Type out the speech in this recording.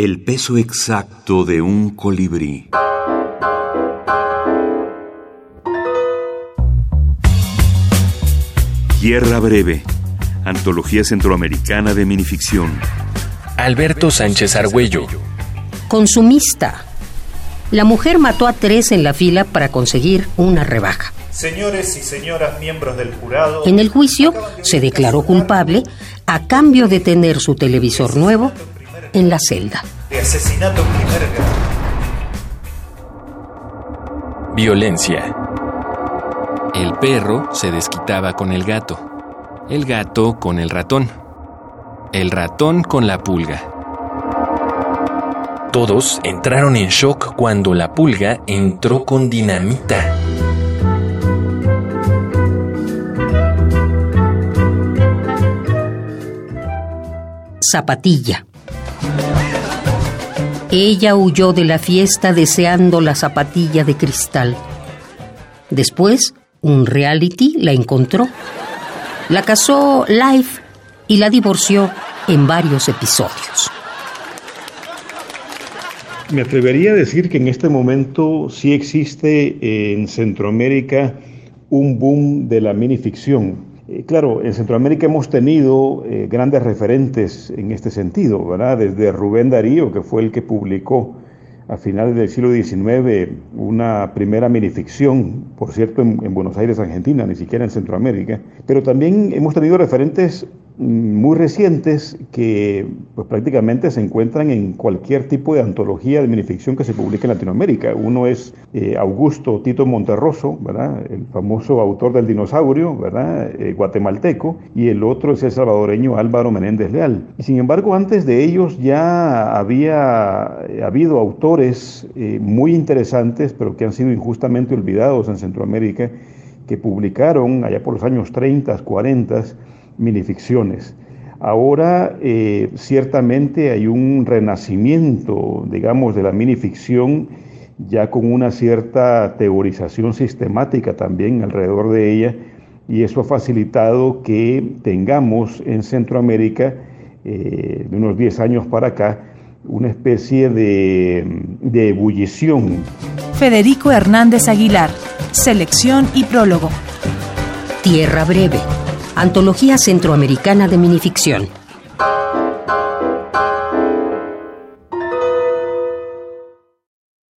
El peso exacto de un colibrí. Tierra Breve, Antología Centroamericana de Minificción. Alberto Sánchez Argüello. Consumista. La mujer mató a tres en la fila para conseguir una rebaja. Señores y señoras miembros del jurado. En el juicio se declaró culpable a cambio de tener su televisor nuevo en la celda. De asesinato en primer grado. Violencia. El perro se desquitaba con el gato. El gato con el ratón. El ratón con la pulga. Todos entraron en shock cuando la pulga entró con dinamita. Zapatilla. Ella huyó de la fiesta deseando la zapatilla de cristal. Después, un reality la encontró. La casó live y la divorció en varios episodios. Me atrevería a decir que en este momento sí existe en Centroamérica un boom de la minificción. Eh, claro, en Centroamérica hemos tenido eh, grandes referentes en este sentido, ¿verdad? Desde Rubén Darío, que fue el que publicó a finales del siglo XIX una primera minificción, por cierto, en, en Buenos Aires, Argentina, ni siquiera en Centroamérica. Pero también hemos tenido referentes muy recientes que pues, prácticamente se encuentran en cualquier tipo de antología de minificción que se publique en Latinoamérica. Uno es eh, Augusto Tito Monterroso, ¿verdad? el famoso autor del dinosaurio ¿verdad? Eh, guatemalteco, y el otro es el salvadoreño Álvaro Menéndez Leal. Y sin embargo, antes de ellos ya había eh, habido autores muy interesantes, pero que han sido injustamente olvidados en Centroamérica, que publicaron allá por los años 30, 40, minificciones. Ahora eh, ciertamente hay un renacimiento, digamos, de la minificción, ya con una cierta teorización sistemática también alrededor de ella, y eso ha facilitado que tengamos en Centroamérica, eh, de unos 10 años para acá, una especie de, de ebullición. Federico Hernández Aguilar, selección y prólogo. Tierra Breve Antología Centroamericana de Minificción.